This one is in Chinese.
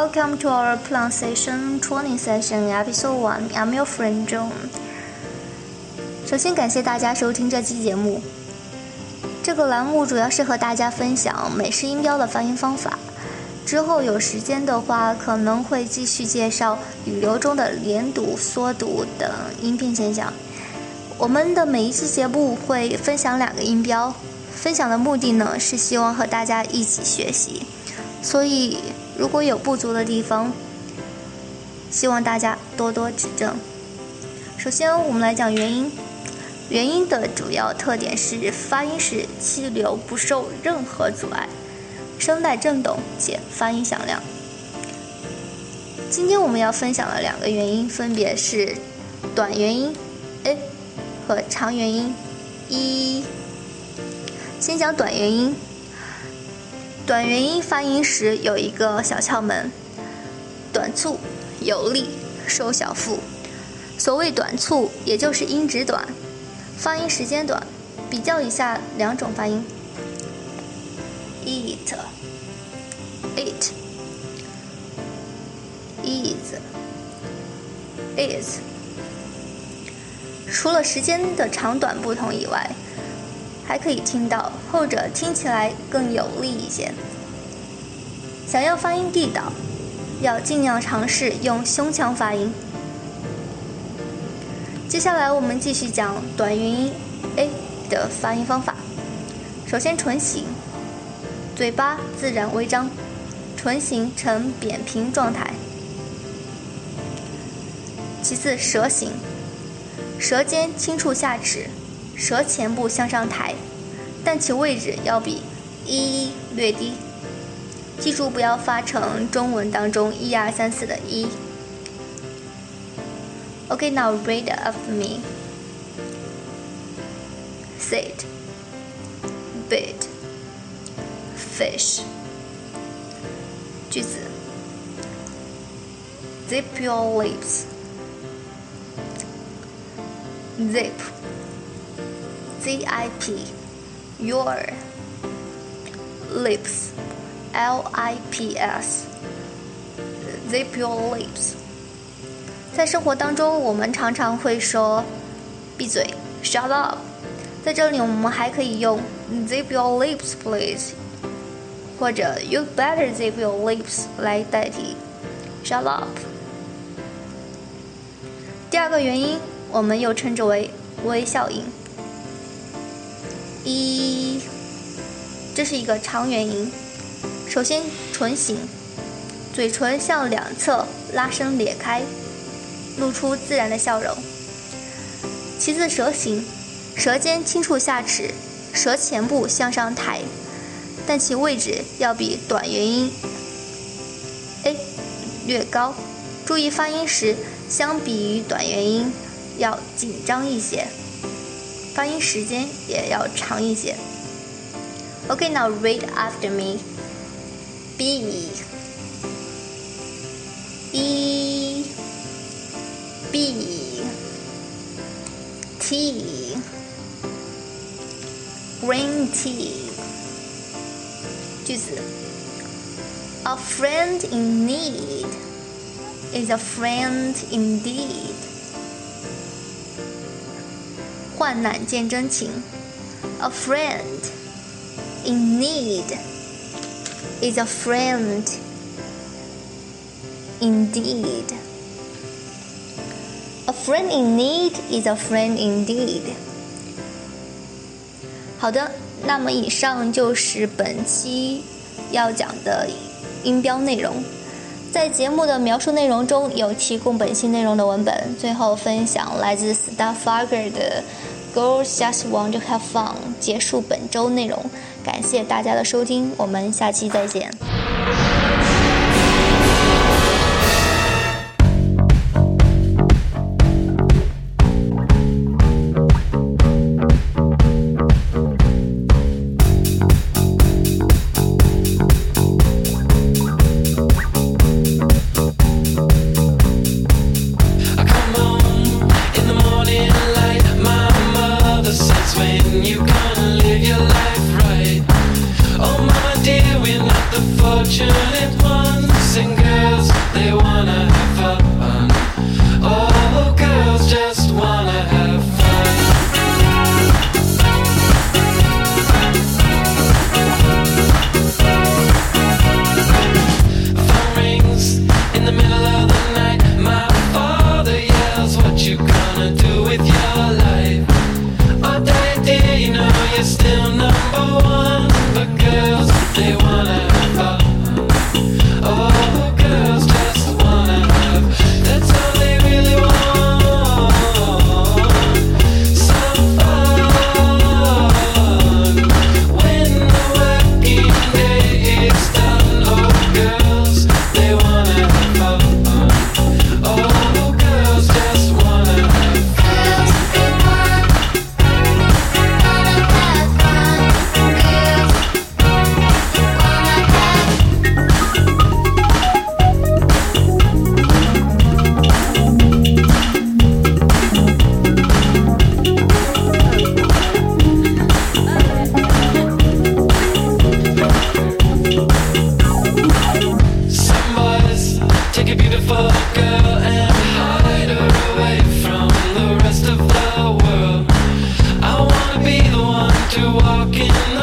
Welcome to our pronunciation training session, episode one. I'm your friend John. 首先感谢大家收听这期节目。这个栏目主要是和大家分享美式音标的发音方法。之后有时间的话，可能会继续介绍语流中的连读、缩读等音变现象。我们的每一期节目会分享两个音标，分享的目的呢是希望和大家一起学习。所以如果有不足的地方，希望大家多多指正。首先，我们来讲元音。元音的主要特点是发音时气流不受任何阻碍。声带振动且发音响亮。今天我们要分享的两个元音分别是短元音 a 和长元音 e。先讲短元音。短元音发音时有一个小窍门：短促有力，收小腹。所谓短促，也就是音值短，发音时间短。比较一下两种发音。eat, it，is, is。除了时间的长短不同以外，还可以听到后者听起来更有力一些。想要发音地道，要尽量尝试用胸腔发音。接下来我们继续讲短元音 a 的发音方法。首先，唇形。嘴巴自然微张，唇形呈扁平状态。其次，舌形，舌尖轻触下齿，舌前部向上抬，但其位置要比一略低。记住不要发成中文当中一二三四的一。Okay, now read after me. Sit, bit. fish 句子 zip your lips zip z i p your lips l i p s zip your lips 在生活当中，我们常常会说“闭嘴 ”，shut up。在这里，我们还可以用 “zip your lips, please”。或者 "You better zip your lips" 来代替 "Shut up"。第二个元音，我们又称之为微笑音。 一，这是一个长元音。首先，唇形，嘴唇向两侧拉伸裂开，露出自然的笑容。其次，舌形，舌尖轻触下齿，舌前部向上抬。但其位置要比短元音 a 略高，注意发音时，相比于短元音要紧张一些，发音时间也要长一些。Okay, now read after me. B E B T Green tea. 句子：A friend in need is a friend indeed。 患难见真情，A friend in need is a friend indeed。A friend in need is a friend indeed。好的。那么以上就是本期要讲的音标内容，在节目的描述内容中有提供本期内容的文本。最后分享来自 Starfire 的《Girls Just Want to Have Fun》，结束本周内容。感谢大家的收听，我们下期再见。Fortunate ones and girls, they wanna walking